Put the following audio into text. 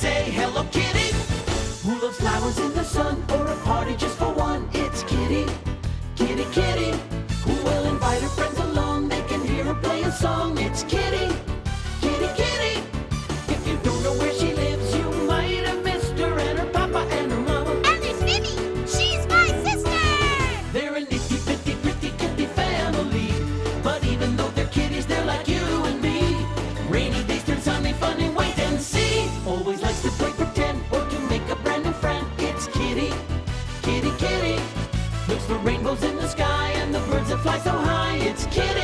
say hello, kitty. Who loves flowers in the sun or a party just for one? It's kitty, kitty, kitty. Who will invite her friends along? They can hear her play a song. It's kitty. kitty, kitty. Looks for rainbows in the sky and the birds that fly so high. It's kitty.